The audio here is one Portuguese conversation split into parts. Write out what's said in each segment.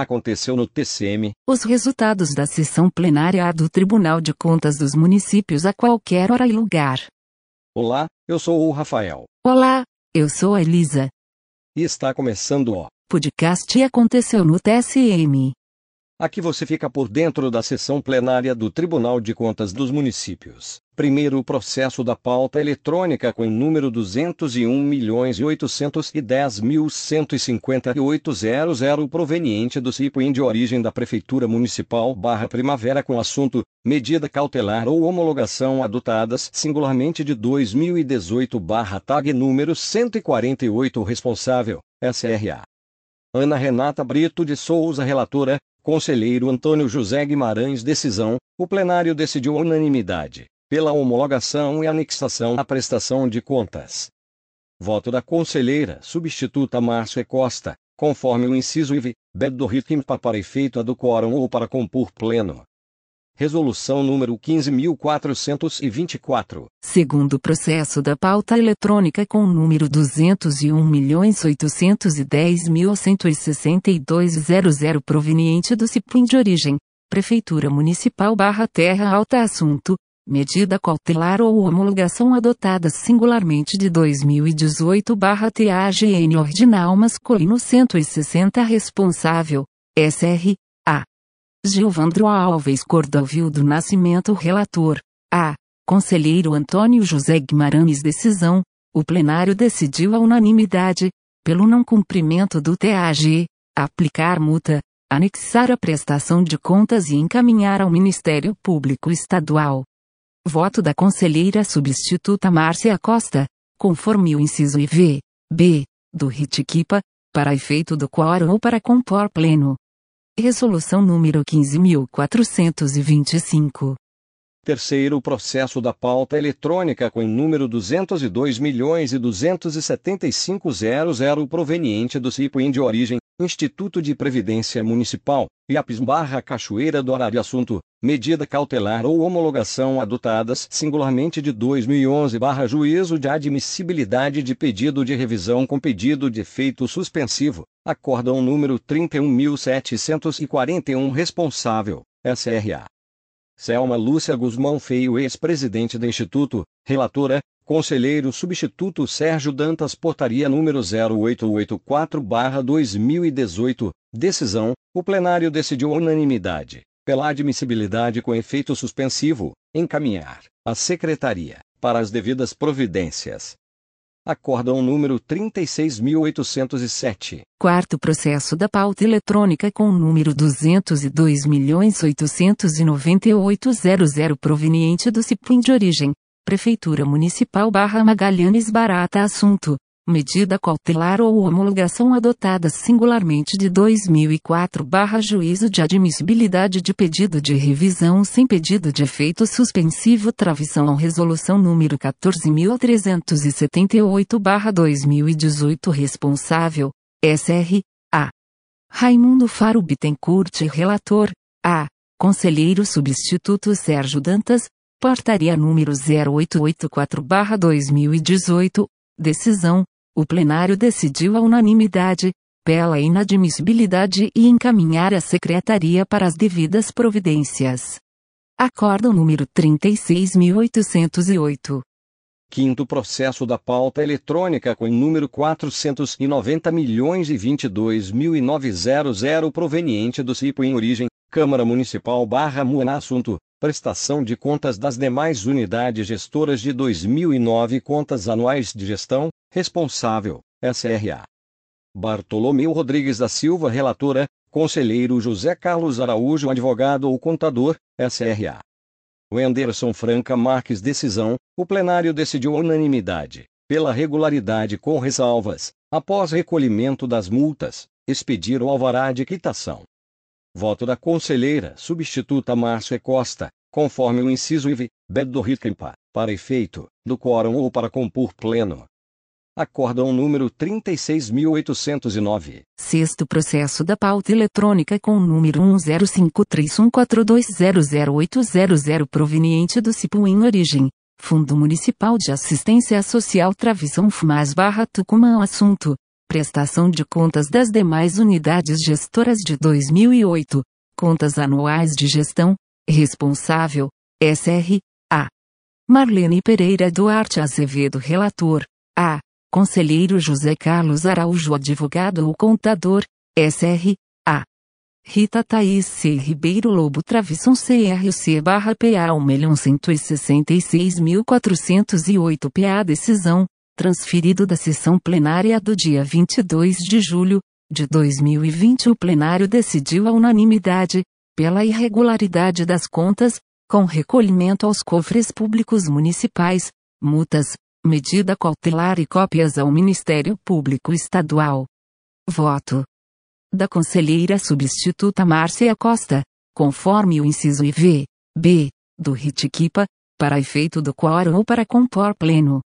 aconteceu no TCM. Os resultados da sessão plenária do Tribunal de Contas dos Municípios a qualquer hora e lugar. Olá, eu sou o Rafael. Olá, eu sou a Elisa. E está começando o podcast aconteceu no TSM. Aqui você fica por dentro da sessão plenária do Tribunal de Contas dos Municípios. Primeiro o processo da pauta eletrônica com o número 201.810.158.00 proveniente do CIPIN de origem da Prefeitura Municipal barra Primavera com assunto medida cautelar ou homologação adotadas singularmente de 2018 barra TAG número 148 responsável, SRA. Ana Renata Brito de Souza relatora, Conselheiro Antônio José Guimarães Decisão, o plenário decidiu unanimidade, pela homologação e anexação à prestação de contas. Voto da Conselheira Substituta Márcia Costa, conforme o inciso IV, B do RITMPA para efeito do quórum ou para compor pleno. Resolução número 15.424. Segundo processo da pauta eletrônica com número 201.810.162.00 proveniente do CIPIM de origem, Prefeitura Municipal barra Terra Alta Assunto, medida cautelar ou homologação adotada singularmente de 2018 barra TAGN Ordinal Masculino 160 Responsável, SR, Gilvandro Alves Cordovil do Nascimento Relator. A. Conselheiro Antônio José Guimarães Decisão. O plenário decidiu a unanimidade, pelo não cumprimento do TAG, aplicar multa, anexar a prestação de contas e encaminhar ao Ministério Público Estadual. Voto da conselheira substituta Márcia Costa, conforme o inciso IV, B, do RITIQUIPA, para efeito do quórum ou para compor pleno. Resolução número 15.425. Terceiro processo da pauta eletrônica com número 202.275.00 proveniente do CIPIN de origem, Instituto de Previdência Municipal, IAPS barra Cachoeira do Horário Assunto, medida cautelar ou homologação adotadas singularmente de 2011 barra Juízo de admissibilidade de pedido de revisão com pedido de efeito suspensivo, acórdão número 31.741 responsável, SRA. Selma Lúcia Guzmão Feio ex-presidente do Instituto, relatora, Conselheiro Substituto Sérgio Dantas Portaria número 0884-2018, decisão, o plenário decidiu unanimidade, pela admissibilidade com efeito suspensivo, encaminhar, à Secretaria, para as devidas providências. Acórdão número 36.807. Quarto processo da pauta eletrônica com número 202.898.00 proveniente do CIPIM de origem, Prefeitura Municipal barra Magalhães Barata Assunto. Medida cautelar ou homologação adotada singularmente de 2004 barra Juízo de admissibilidade de pedido de revisão sem pedido de efeito suspensivo Travição Resolução número 14.378 barra 2018 Responsável, SR, A. Raimundo Faro Bittencourt Relator, A. Conselheiro Substituto Sérgio Dantas, Portaria número 0884-2018, decisão, o plenário decidiu a unanimidade, pela inadmissibilidade e encaminhar a secretaria para as devidas providências. Acordo número 36808. Quinto processo da pauta eletrônica com número 490 milhões e proveniente do CIPO em origem, Câmara Municipal barra Muana Assunto, prestação de contas das demais unidades gestoras de 2009 contas anuais de gestão, responsável, SRA. Bartolomeu Rodrigues da Silva relatora, conselheiro José Carlos Araújo advogado ou contador, SRA. Wenderson Franca Marques decisão, o plenário decidiu unanimidade, pela regularidade com ressalvas, após recolhimento das multas, expedir o alvará de quitação. Voto da conselheira substituta Márcia Costa, conforme o inciso IV, B do RITCMPA, para efeito, do quórum ou para compor pleno. Acórdão número 36.809. Sexto processo da pauta eletrônica com número 105314200800 proveniente do CIPU em origem. Fundo Municipal de Assistência Social Travisão Fumas barra Tucumã Assunto Prestação de contas das demais unidades gestoras de 2008. Contas anuais de gestão. Responsável. SR. A. Marlene Pereira Duarte Azevedo Relator. A. Conselheiro José Carlos Araújo Advogado ou Contador. SR. A. Rita Thaís C. Ribeiro Lobo Travesson CRC barra PA 1.166.408 PA Decisão, transferido da sessão plenária do dia 22 de julho, de 2020 o plenário decidiu à unanimidade, pela irregularidade das contas, com recolhimento aos cofres públicos municipais, multas, medida cautelar e cópias ao Ministério Público Estadual. Voto da conselheira substituta Márcia Costa, conforme o inciso IV, B, do RITIQUIPA, para efeito do quórum ou para compor pleno.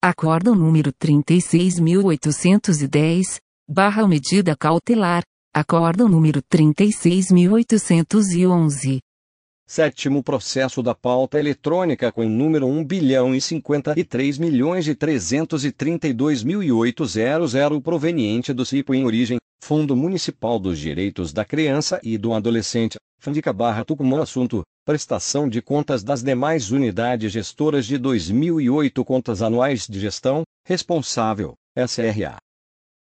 Acórdão número 36.810, barra medida cautelar, acórdão número 36.811. Sétimo processo da pauta eletrônica com número 1 bilhão e 53 milhões e 332 mil e 800 proveniente do CIPO em origem, Fundo Municipal dos Direitos da Criança e do Adolescente, Fandica Barra Tucumã Assunto, prestação de contas das demais unidades gestoras de 2008 Contas Anuais de Gestão, responsável, SRA.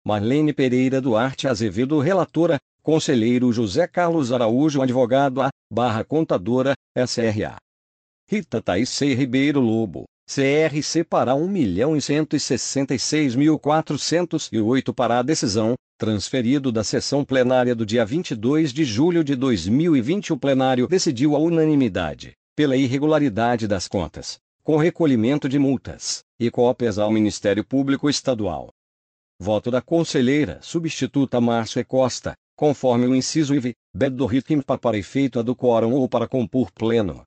Marlene Pereira Duarte Azevedo Relatora, Conselheiro José Carlos Araújo Advogado A, barra Contadora, SRA. Rita Taissei Ribeiro Lobo, CRC para 1 milhão e 166.408 para a decisão, transferido da sessão plenária do dia 22 de julho de 2020 o plenário decidiu à unanimidade, pela irregularidade das contas, com recolhimento de multas, e cópias ao Ministério Público Estadual. Voto da conselheira substituta Márcia Costa, conforme o inciso IV, B do RITIMPA para efeito do quórum ou para compor pleno.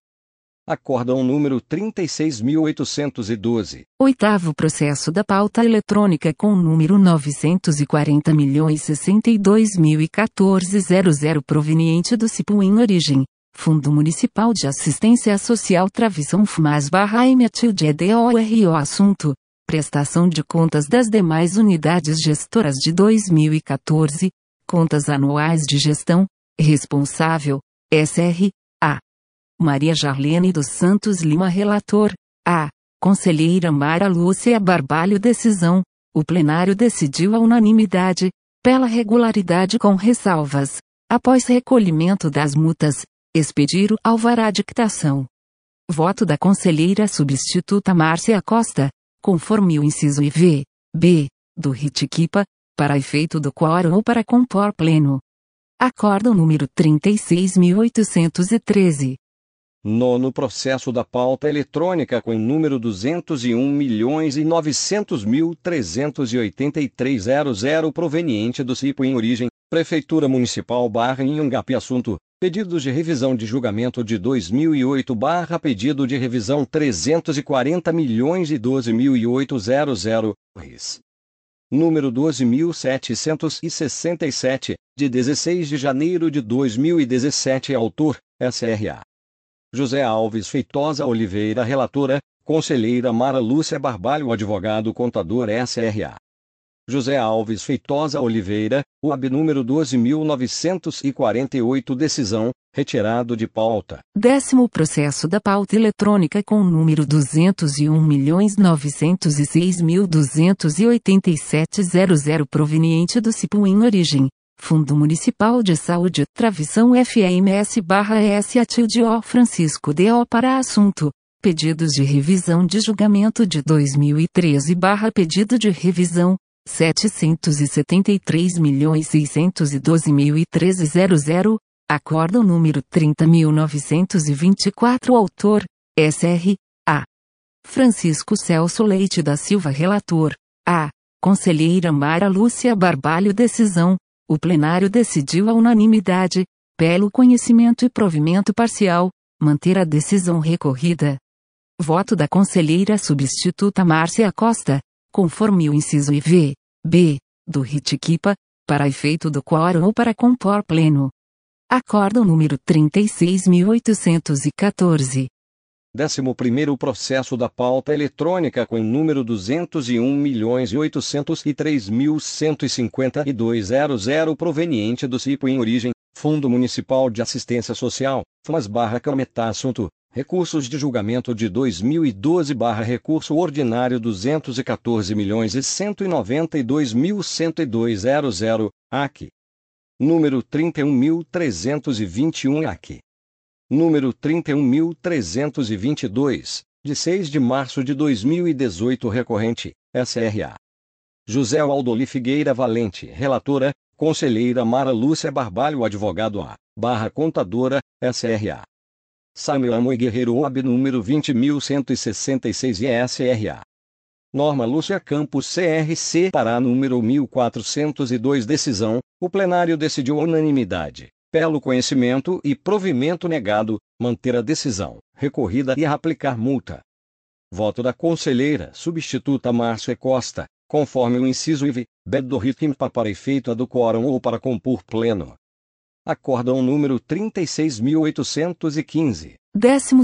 Acórdão número 36.812. Oitavo processo da pauta eletrônica com número 940.062.014.00 proveniente do CIPU em origem. Fundo Municipal de Assistência Social Travissão FMAS barra MTILDEDORO Assunto. Prestação de contas das demais unidades gestoras de 2014, Contas anuais de gestão. Responsável. SR. Maria Jarlene dos Santos Lima Relator. A. Conselheira Mara Lúcia Barbalho Decisão. O plenário decidiu a unanimidade, pela regularidade com ressalvas. Após recolhimento das multas, expedir o alvará de quitação. Voto da conselheira substituta Márcia Costa, conforme o inciso IV, B, do RITIQUIPA, para efeito do quórum ou para compor pleno. Acórdão número 36.813. Nono processo da pauta eletrônica com número 201 milhões e 900 mil 383 proveniente do CIPO em origem, Prefeitura Municipal barra Inhangapi Assunto, pedidos de revisão de julgamento de 2008 barra pedido de revisão 340 milhões e 12 mil 800 RIS número 12.767, de 16 de janeiro de 2017 Autor, SRA. José Alves Feitosa Oliveira Relatora, Conselheira Mara Lúcia Barbalho Advogado Contador SRA. José Alves Feitosa Oliveira, UAB número 12.948 Decisão, retirado de pauta. Décimo processo da pauta eletrônica com número 201.906.287.00 proveniente do CIPU em origem. Fundo Municipal de Saúde, Travissão FAMS barra S O Francisco D.O. para assunto. Pedidos de revisão de julgamento de 2013 barra pedido de revisão, 773.612.013.00, Acórdão número 30.924 Autor, SR, A. Francisco Celso Leite da Silva Relator, A. Conselheira Mara Lúcia Barbalho Decisão, o plenário decidiu a unanimidade, pelo conhecimento e provimento parcial, manter a decisão recorrida. Voto da conselheira substituta Márcia Costa, conforme o inciso IV, B, do RITIQUIPA, para efeito do quórum ou para compor pleno. Acórdão número 36.814. 11º processo da pauta eletrônica com número 201.803.152.00 proveniente do CIPO em origem, Fundo Municipal de Assistência Social, FMAS barra Cametá Assunto, Recursos de julgamento de 2012 barra Recurso Ordinário 214.192.102.00, AC. Número 31.321 AC número 31322, de 6 de março de 2018 recorrente, SRA. José Aldoli Figueira Valente, relatora, Conselheira Mara Lúcia Barbalho Advogado A, barra contadora, SRA. Samuel Amoi Guerreiro OAB número 20166 SRA. Norma Lúcia Campos CRC Pará número 1402 Decisão, o plenário decidiu unanimidade pelo conhecimento e provimento negado, manter a decisão recorrida e aplicar multa. Voto da conselheira substituta Márcia Costa, conforme o inciso IV, B do RITMPA para efeito do quórum ou para compor pleno. Acórdão número 36.815. 12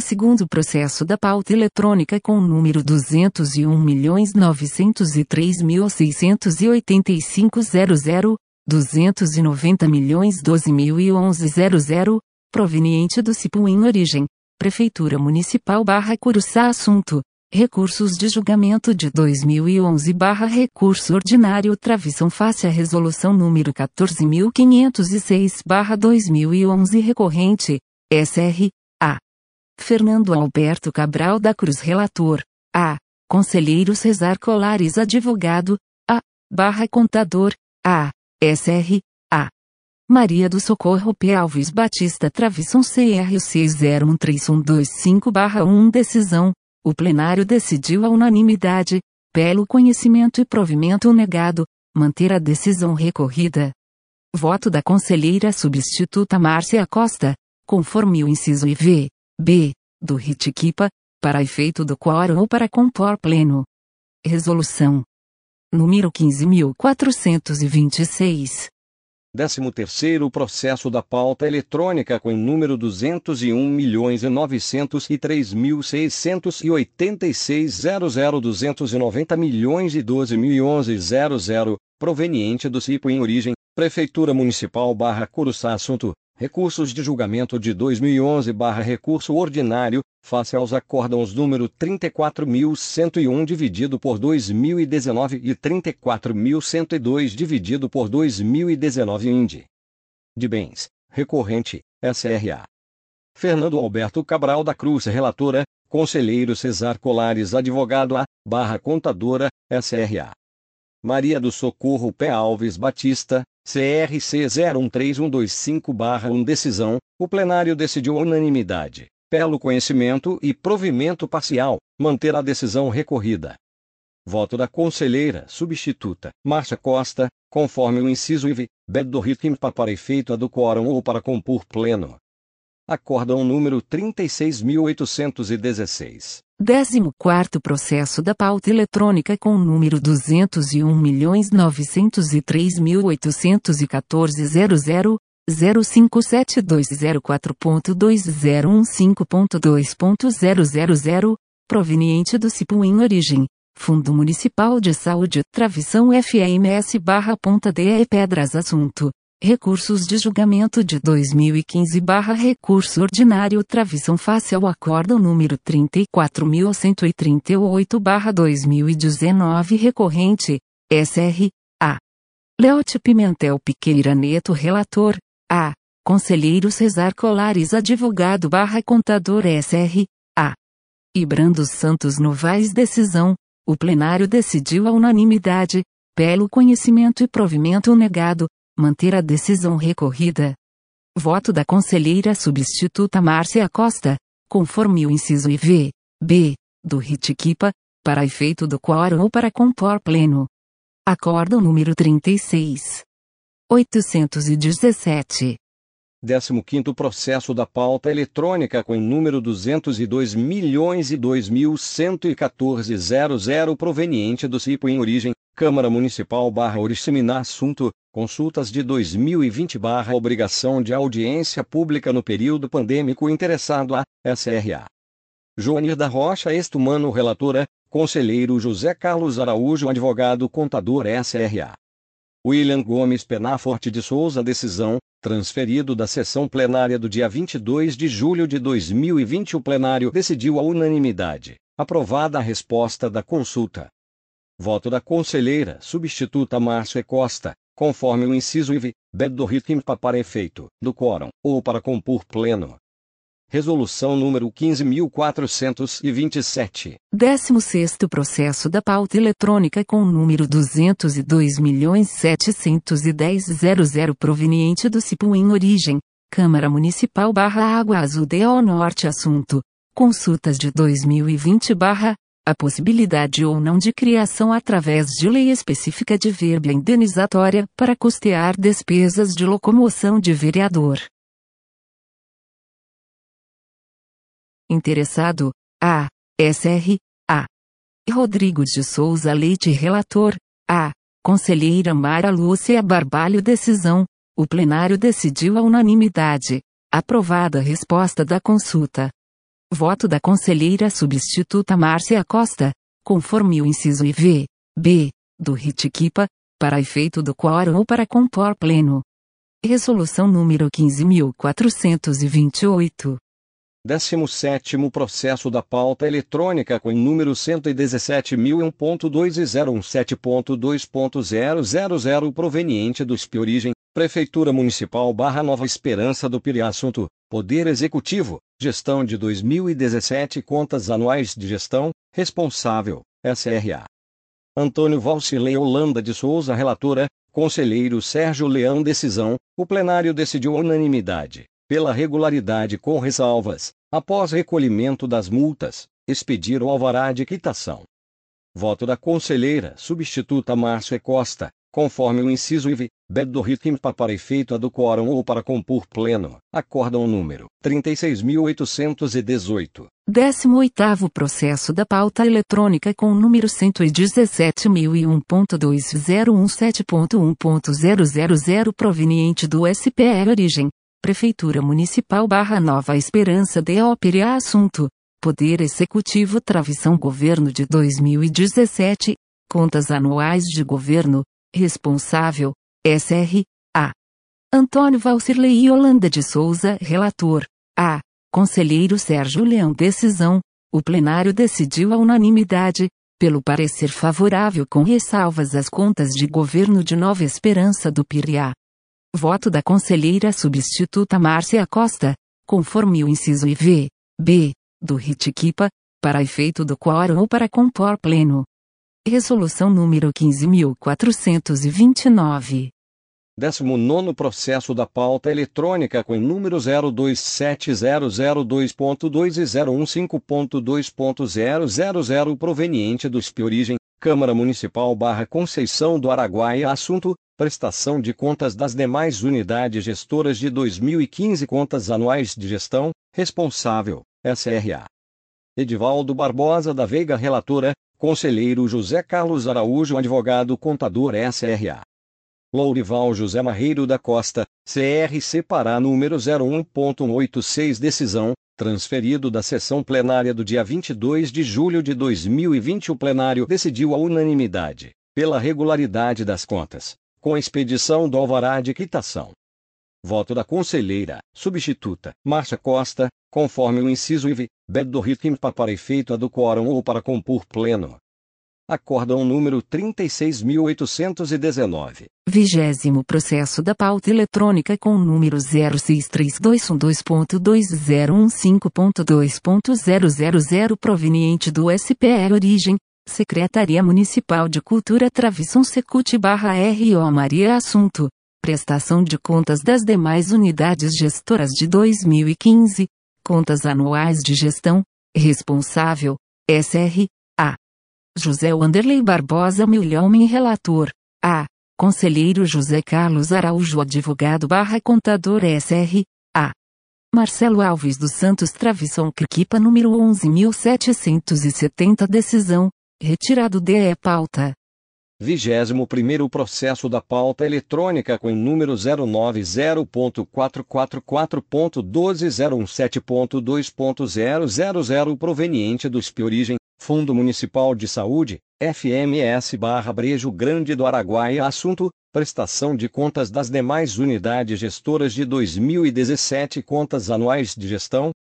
processo da pauta eletrônica com o número 201.903.685.00, 290 milhões 12 mil e 11 00, proveniente do CIPU em origem, Prefeitura Municipal barra Curuçá Assunto, Recursos de Julgamento de 2011 barra Recurso Ordinário Travição face à Resolução número 14.506 barra 2011 Recorrente, SR, A. Fernando Alberto Cabral da Cruz Relator, A. Conselheiro Cesar Colares Advogado, A. Barra Contador, A. SR, A. Maria do Socorro P. Alves Batista Travesson CR 601325-1 Decisão. O plenário decidiu a unanimidade, pelo conhecimento e provimento negado, manter a decisão recorrida. Voto da conselheira substituta Márcia Costa, conforme o inciso IV, B, do RITIQUIPA, para efeito do quórum ou para compor pleno. Resolução número 15.426. 13º processo da pauta eletrônica com o número 201.903.686.00 290 milhões e 12.011.00, proveniente do CIPO em origem, Prefeitura Municipal barra Curuçá Assunto, Recursos de julgamento de 2011/recurso ordinário, face aos acórdãos número 34.101 dividido por 2019 e 34.102 dividido por 2019 IND. De bens, recorrente, SRA. Fernando Alberto Cabral da Cruz, relatora, Conselheiro Cesar Colares, advogado A, barra contadora, SRA. Maria do Socorro P. Alves Batista, CRC 013125-1 Decisão: o plenário decidiu unanimidade, pelo conhecimento e provimento parcial, manter a decisão recorrida. Voto da conselheira substituta, Márcia Costa, conforme o inciso IV, B do RITMPA para efeito do quórum ou para compor pleno. Acórdão número 36.816. 14 Processo da Pauta Eletrônica com o número 201.903.814.00, 057204.2015.2.000, proveniente do CIPU em origem. Fundo Municipal de Saúde, Travição FMS barra Ponta DE Pedras Assunto. Recursos de julgamento de 2015 barra recurso ordinário Travição face ao acórdão número 34.138 barra 2019 recorrente, SR, A. Leote Pimentel Piqueira Neto Relator, A. Conselheiro Cesar Colares Advogado barra Contador SR, A. Ibrando Santos Novaes Decisão, o plenário decidiu a unanimidade, pelo conhecimento e provimento negado, manter a decisão recorrida. Voto da conselheira substituta Márcia Costa, conforme o inciso IV, B, do RITIQUIPA, para efeito do quórum ou para compor pleno. Acordo número 36. 817. 15º processo da pauta eletrônica com número 202 milhões e 2.114.00 proveniente do CIPO em origem, Câmara Municipal barra Oriximiná Assunto, consultas de 2020 barra Obrigação de audiência pública no período pandêmico interessado a, SRA. Joanir da Rocha Estumano Relatora, Conselheiro José Carlos Araújo Advogado Contador SRA. William Gomes Penaforte de Souza Decisão, transferido da sessão plenária do dia 22 de julho de 2020 o plenário decidiu a unanimidade, aprovada a resposta da consulta. Voto da conselheira substituta Márcia Costa, conforme o inciso IV, B do RITMPA para efeito do quórum, ou para compor pleno. Resolução número 15.427. 16 Processo da pauta eletrônica com número 202.710.00 proveniente do CIPU em origem. Câmara Municipal barra Água Azul DO Norte Assunto. Consultas de 2020 barra a possibilidade ou não de criação através de lei específica de verba indenizatória para custear despesas de locomoção de vereador. Interessado, A. SR, A. Rodrigo de Souza Leite Relator, A. Conselheira Mara Lúcia Barbalho Decisão, o plenário decidiu a unanimidade. Aprovada a resposta da consulta. Voto da conselheira substituta Márcia Costa, conforme o inciso IV, B, do RIT-QIPA, para efeito do quórum ou para compor pleno. Resolução número 15.428. 17 Processo da Pauta Eletrônica com número 117.001.2017.2.000 proveniente do SPI Origem, Prefeitura Municipal barra Nova Esperança do Piri Assunto, Poder Executivo, Gestão de 2017 Contas Anuais de Gestão, Responsável, SRA. Antônio Valcilei Holanda de Souza Relatora, Conselheiro Sérgio Leão Decisão, o plenário decidiu unanimidade pela regularidade com ressalvas, após recolhimento das multas, expedir o alvará de quitação. Voto da conselheira substituta Márcia Costa, conforme o inciso IV, B do RITMPA para efeito do quórum ou para compor pleno, acórdão número 36.818. 18º Processo da Pauta Eletrônica com número 117.001.2017.1.000 proveniente do SPE Origem, Prefeitura Municipal barra Nova Esperança de Ópera Assunto. Poder Executivo Travição Governo de 2017. Contas Anuais de Governo. Responsável. SR. A. Antônio Valcirlei Holanda de Souza Relator. A. Conselheiro Sérgio Leão Decisão. O plenário decidiu a unanimidade, pelo parecer favorável com ressalvas às contas de governo de Nova Esperança do Piriá. Voto da conselheira substituta Márcia Costa, conforme o inciso IV, B, do RIT-QIPA, para efeito do quórum ou para compor pleno. Resolução número 15.429. 19 Processo da Pauta Eletrônica com número 027002.2 e 015.2.000 proveniente do SPI Origem, Câmara Municipal barra Conceição do Araguaia Assunto, prestação de contas das demais unidades gestoras de 2015 Contas anuais de gestão, responsável, SRA. Edivaldo Barbosa da Veiga Relatora, Conselheiro José Carlos Araújo Advogado Contador SRA. Lourival José Marreiro da Costa, CRC Pará número 01.186 Decisão, transferido da sessão plenária do dia 22 de julho de 2020 o plenário decidiu a unanimidade, pela regularidade das contas, com expedição do alvará de quitação. Voto da conselheira, substituta, Márcia Costa, conforme o inciso IV, B do RITMPA para efeito do quórum ou para compor pleno. Acórdão número 36.819. Vigésimo processo da pauta eletrônica com número 06312.2015.2015.2.000 proveniente do SPE Origem, Secretaria Municipal de Cultura Travissão Secute barra RO Maria Assunto. Prestação de contas das demais unidades gestoras de 2015. Contas anuais de gestão. Responsável. SR. A. José Wanderlei Barbosa Milhomem Relator. A. Conselheiro José Carlos Araújo Advogado barra Contador SR. A. Marcelo Alves dos Santos Travissão Criquipa número 11.770 Decisão retirado de pauta. 21º processo da pauta eletrônica com número 090.444.12017.2.000 proveniente do Spiorigem, Fundo Municipal de Saúde, FMS barra Brejo Grande do Araguaia Assunto, prestação de contas das demais unidades gestoras de 2017 Contas anuais de gestão,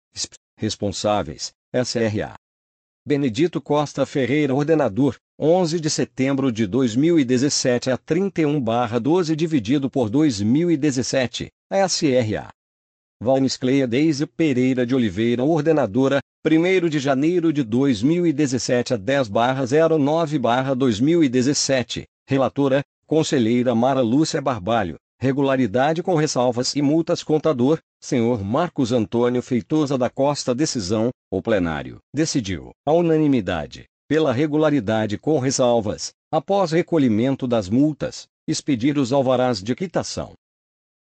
responsáveis, SRA. Benedito Costa Ferreira Ordenador, 11 de setembro de 2017 a 31/12 dividido por 2017, SRA. Valnes Cleia Deise Pereira de Oliveira Ordenadora, 1 de janeiro de 2017 a 10/09/2017, Relatora, Conselheira Mara Lúcia Barbalho, regularidade com ressalvas e multas Contador, senhor Marcos Antônio Feitosa da Costa Decisão, o plenário decidiu, à unanimidade, pela regularidade com ressalvas, após recolhimento das multas, expedir os alvarás de quitação.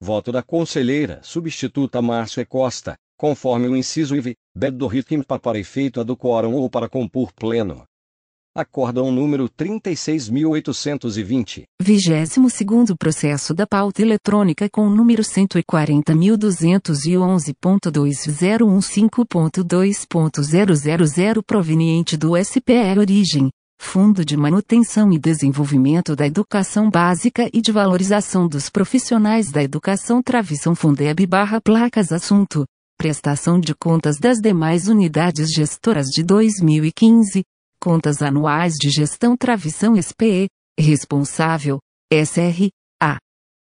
Voto da conselheira substituta Márcia Costa, conforme o inciso IV, B do ritmo para efeito do quórum ou para compor pleno, Acórdão número 36.820. 22 processo da pauta eletrônica com número 140.211.2015.2.000 proveniente do SPE Origem, Fundo de Manutenção e Desenvolvimento da Educação Básica e de Valorização dos Profissionais da Educação Travição Fundeb barra placas assunto. Prestação de contas das demais unidades gestoras de 2015, Contas Anuais de Gestão Travição SPE, responsável, SR, A.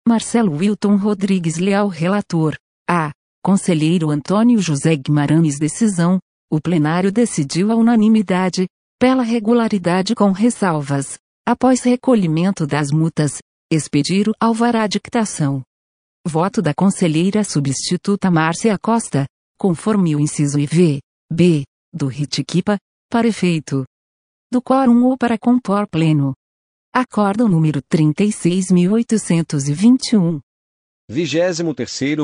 Marcelo Wilton Rodrigues Leal Relator, A. Conselheiro Antônio José Guimarães Decisão, o plenário decidiu à unanimidade, pela regularidade com ressalvas, após recolhimento das multas, expedir o alvará de quitação. Voto da conselheira substituta Márcia Costa, conforme o inciso IV, B, do Ritiquipa, para efeito do quórum ou para compor pleno. Acórdão número 36.821. 23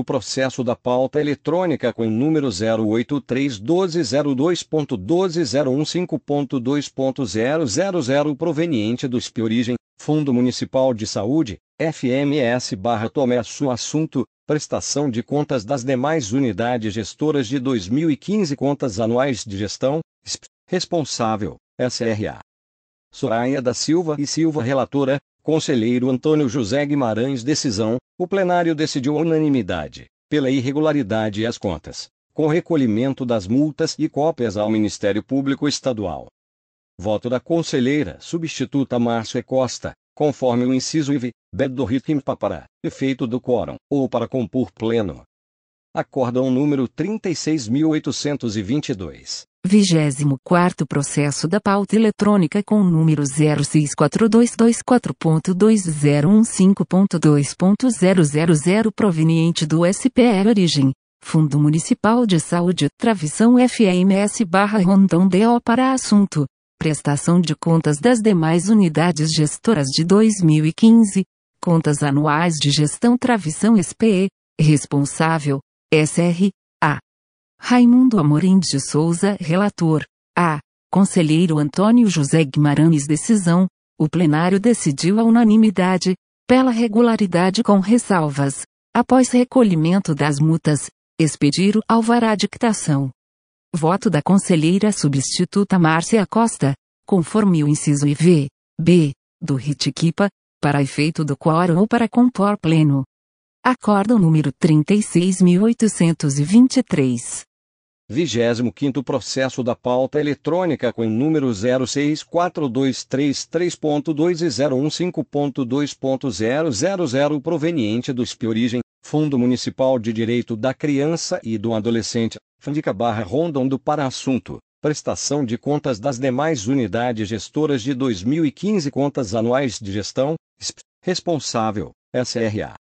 processo da pauta eletrônica com número 0831202.12015.2.000 proveniente do Spiorigem, Fundo Municipal de Saúde, FMS barra Tomesso Assunto, prestação de contas das demais unidades gestoras de 2015 Contas anuais de gestão, responsável, SRA. Soraya da Silva e Silva Relatora, Conselheiro Antônio José Guimarães Decisão, o plenário decidiu unanimidade, pela irregularidade e as contas, com recolhimento das multas e cópias ao Ministério Público Estadual. Voto da Conselheira Substituta Márcia Costa, conforme o inciso IV, B do ritmo para efeito do quórum, ou para compor pleno. Acórdão número 36.822. 24 Processo da Pauta Eletrônica com número 0642224.2015.2.000 proveniente do SPE Origem, Fundo Municipal de Saúde, Travição FMS barra Rondão DO para assunto, prestação de contas das demais unidades gestoras de 2015, contas anuais de gestão Travição SPE, responsável, SR. Raimundo Amorim de Souza, relator. A. Conselheiro Antônio José Guimarães Decisão. O plenário decidiu à unanimidade, pela regularidade com ressalvas, após recolhimento das multas, expedir o alvará de quitação. Voto da conselheira substituta Márcia Costa, conforme o inciso IV, B, do Ritiquipa, para efeito do quórum ou para compor pleno. Acórdão número 36.823. 25 Processo da Pauta Eletrônica com número 064233.2 e 015.2.000 proveniente do Spiorigem, Fundo Municipal de Direito da Criança e do Adolescente, Fandica barra Rondon do para assunto, prestação de contas das demais unidades gestoras de 2015 contas anuais de gestão, responsável, SRA.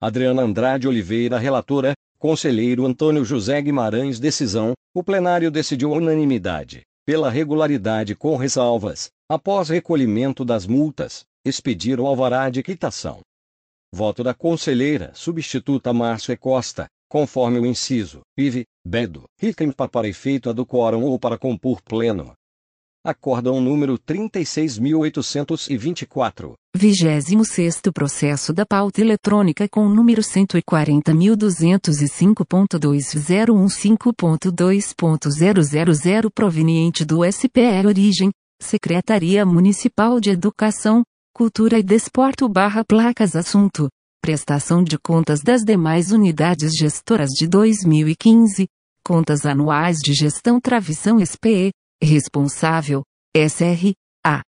Adriana Andrade Oliveira Relatora, Conselheiro Antônio José Guimarães Decisão, o plenário decidiu unanimidade, pela regularidade com ressalvas, após recolhimento das multas, expedir o alvará de quitação. Voto da Conselheira Substituta Márcia Costa, conforme o inciso, IV, Bedo, Riquem para efeito do quórum ou para compor pleno. Acórdão número 36.824. 26 processo da pauta eletrônica com número 140.205.2015.2.000 proveniente do SPE Origem, Secretaria Municipal de Educação, Cultura e Desporto barra placas assunto. Prestação de contas das demais unidades gestoras de 2015. Contas anuais de gestão Travição SPE. Responsável, SR, A.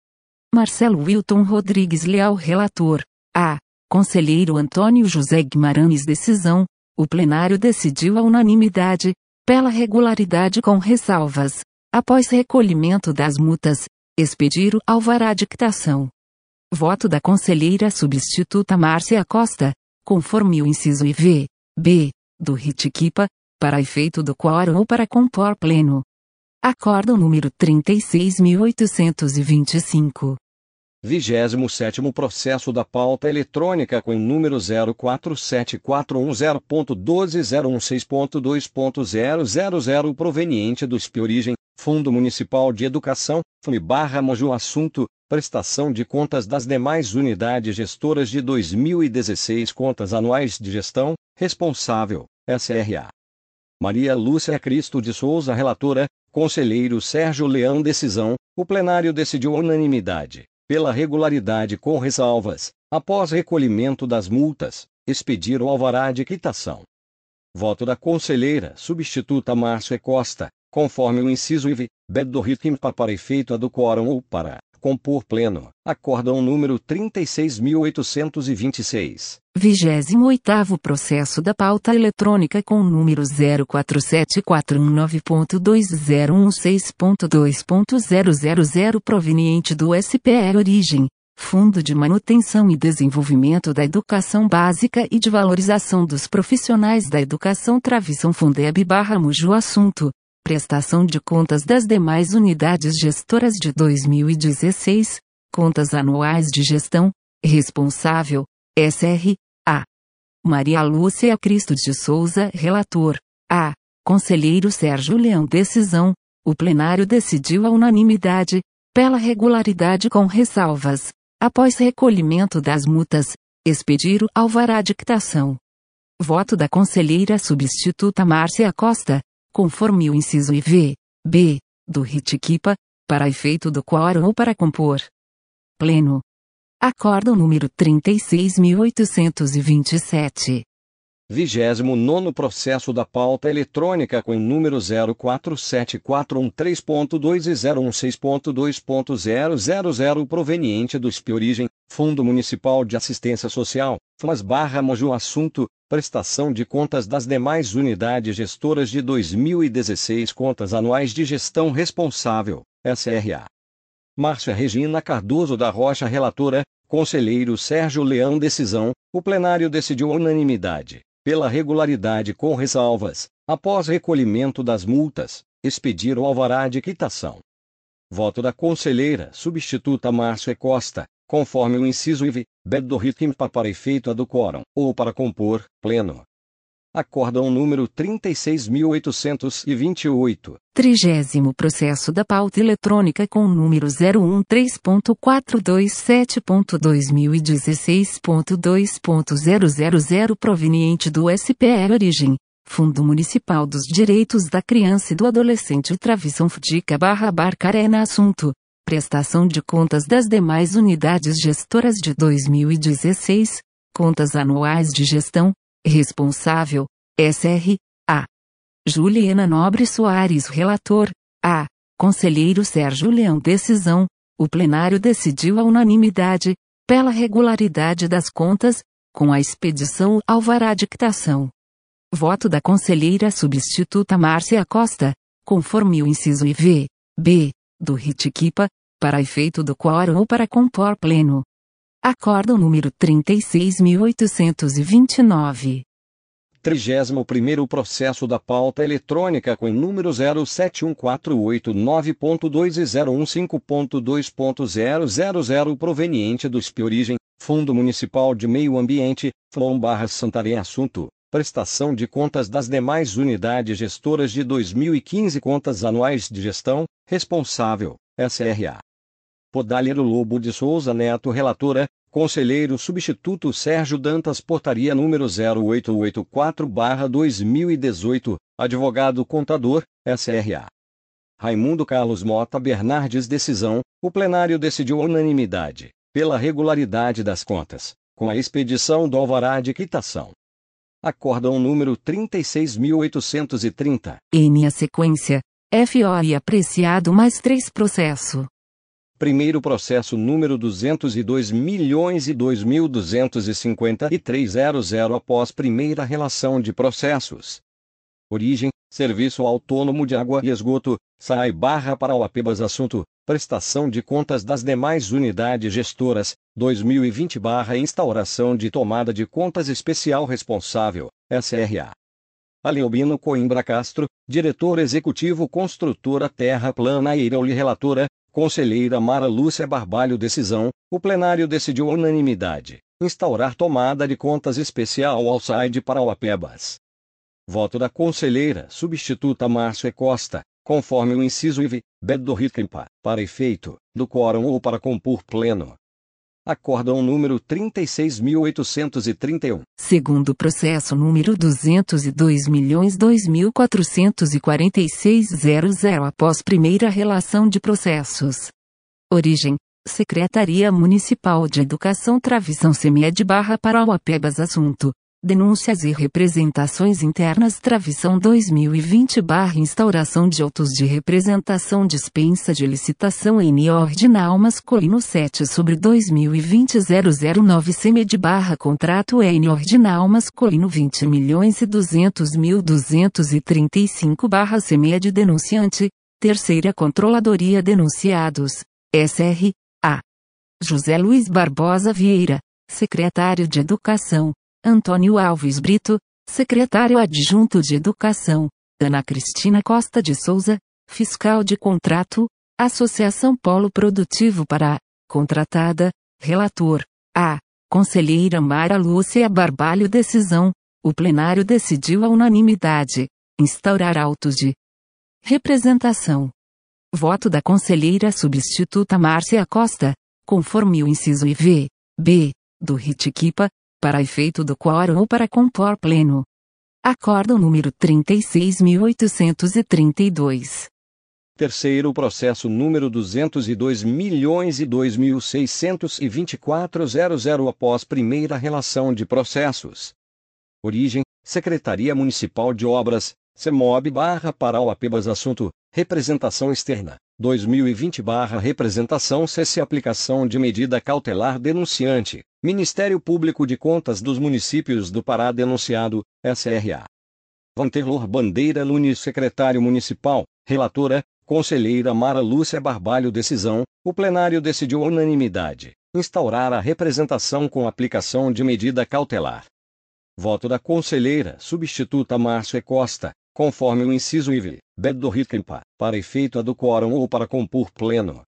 Marcelo Wilton Rodrigues Leal Relator, A. Conselheiro Antônio José Guimarães Decisão, o plenário decidiu a unanimidade, pela regularidade com ressalvas, após recolhimento das multas, expedir o alvará de quitação. Voto da conselheira substituta Márcia Costa, conforme o inciso IV, B, do RITIQUIPA, para efeito do quórum ou para compor pleno. Acórdão número 36.825. 27 Processo da Pauta Eletrônica com número 047410.12016.2.000 proveniente do SPI Origem, Fundo Municipal de Educação, FMI barra Moju Assunto, prestação de contas das demais unidades gestoras de 2016 Contas Anuais de Gestão, responsável, SRA. Maria Lúcia Cristo de Souza Relatora, Conselheiro Sérgio Leão Decisão, o plenário decidiu unanimidade, pela regularidade com ressalvas, após recolhimento das multas, expedir o alvará de quitação. Voto da Conselheira Substituta Márcia Costa, conforme o inciso IV, B do RITIM para efeito do quórum ou para compor pleno, acórdão número 36.826. 28º processo da pauta eletrônica com número 047419.2016.2.000 proveniente do SPE Origem, Fundo de Manutenção e Desenvolvimento da Educação Básica e de Valorização dos Profissionais da Educação Travição Fundeb barra Muju Assunto, prestação de contas das demais unidades gestoras de 2016, contas anuais de gestão, responsável, SR, A. Maria Lúcia Cristo de Souza, relator, A. Conselheiro Sérgio Leão Decisão, o plenário decidiu a unanimidade, pela regularidade com ressalvas, após recolhimento das multas, expedir o alvará de quitação. Voto da conselheira substituta Márcia Costa, conforme o inciso IV, B, do RITIQUIPA, para efeito do quórum ou para compor. Pleno. Acordo número 36.827. 29 Processo da Pauta Eletrônica com número 047413.2 e 016.2.000 proveniente do SPI Origem, Fundo Municipal de Assistência Social, FMAS barra Moju Assunto, prestação de contas das demais unidades gestoras de 2016 Contas Anuais de Gestão Responsável, SRA. Márcia Regina Cardoso da Rocha Relatora, Conselheiro Sérgio Leão Decisão, o plenário decidiu unanimidade pela regularidade com ressalvas, após recolhimento das multas, expedir o alvará de quitação. Voto da conselheira substituta Márcia Costa, conforme o inciso IV, B do ritim para efeito do quórum, ou para compor, pleno, Acórdão número 36.828. Trigésimo processo da pauta eletrônica com número 013.427.2016.2.000 proveniente do SPE Origem. Fundo Municipal dos Direitos da Criança e do Adolescente Travição Fudica barra Barcarena Assunto. Prestação de contas das demais unidades gestoras de 2016. Contas anuais de gestão, Responsável, SR, A. Juliana Nobre Soares Relator, A. Conselheiro Sérgio Leão Decisão, o plenário decidiu a unanimidade, pela regularidade das contas, com a expedição alvará de quitação. Voto da conselheira substituta Márcia Costa, conforme o inciso IV, B, do RITIQUIPA, para efeito do quórum ou para compor pleno. Acordo número 36.829. 31 Processo da Pauta Eletrônica com número 0714889.2 e 015.2.000 proveniente do SPI Origem, Fundo Municipal de Meio Ambiente, FLOM barra Santarém Assunto, prestação de contas das demais unidades gestoras de 2015 Contas Anuais de Gestão, responsável, SRA. Podalheiro Lobo de Souza Neto Relatora, Conselheiro Substituto Sérgio Dantas Portaria número 0884-2018, Advogado Contador, SRA. Raimundo Carlos Mota Bernardes Decisão, o plenário decidiu unanimidade, pela regularidade das contas, com a expedição do alvará de quitação. Acórdão número 36.830. N a sequência, FOI apreciado mais três processo. Primeiro processo número 202 milhões e 2.253.00 após primeira relação de processos. Origem, Serviço Autônomo de Água e Esgoto, SAI barra para Alapebas Assunto, Prestação de Contas das demais unidades gestoras, 2020 barra Instauração de Tomada de Contas Especial Responsável, SRA. Aleobino Coimbra Castro, Diretor Executivo Construtora Terra Plana Eirauli Relatora, Conselheira Mara Lúcia Barbalho Decisão, o plenário decidiu unanimidade, instaurar tomada de contas especial ao SAID para Alapebas. Voto da Conselheira Substituta Márcia Costa, conforme o inciso IV, B do para efeito, do quórum ou para compor pleno. Acórdão número 36.831. Segundo processo número 202.2446.00 após primeira relação de processos. Origem: Secretaria Municipal de Educação Travisão Semied barra para Uapebas Assunto. Denúncias e representações internas Travição 2020 barra instauração de autos de representação dispensa de licitação em ordinal masculino 7 sobre 2020 009 CMED barra contrato em ordinal masculino 20 milhões e 200 mil 235 barra CMED denunciante, terceira controladoria denunciados, SR, A. José Luiz Barbosa Vieira, secretário de Educação, Antônio Alves Brito, secretário adjunto de Educação, Ana Cristina Costa de Souza, fiscal de contrato, Associação Polo Produtivo para, contratada, relator, A. Conselheira Mara Lúcia Barbalho Decisão, o plenário decidiu a unanimidade, instaurar autos de representação. Voto da conselheira substituta Márcia Costa, conforme o inciso IV, B, do RITIQUIPA, para efeito do quórum ou para compor pleno. Acórdão número 36.832. Terceiro processo número 202 milhões e 2.624.00 após primeira relação de processos. Origem, Secretaria Municipal de Obras, CEMOB barra Parauapebas Assunto, Representação Externa, 2020 barra Representação CC Aplicação de Medida Cautelar Denunciante, Ministério Público de Contas dos Municípios do Pará Denunciado, SRA. Vanterlor Bandeira Nunes Secretário Municipal, Relatora, Conselheira Mara Lúcia Barbalho Decisão, o plenário decidiu unanimidade, instaurar a representação com aplicação de medida cautelar. Voto da Conselheira Substituta Márcia Costa, conforme o inciso IV, B do para efeito do quórum ou para compor pleno.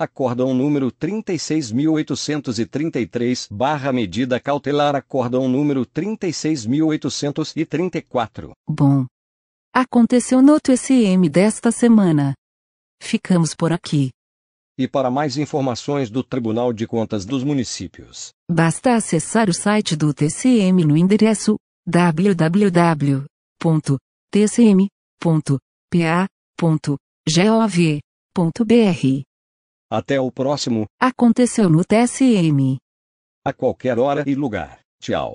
Acórdão número 36.833 barra medida cautelar Acórdão número 36.834. Bom. Aconteceu no TCM desta semana. Ficamos por aqui. E para mais informações do Tribunal de Contas dos Municípios, basta acessar o site do TCM no endereço www tcm.pa.gov.br. Até o próximo. Aconteceu no TSM. A qualquer hora e lugar. Tchau.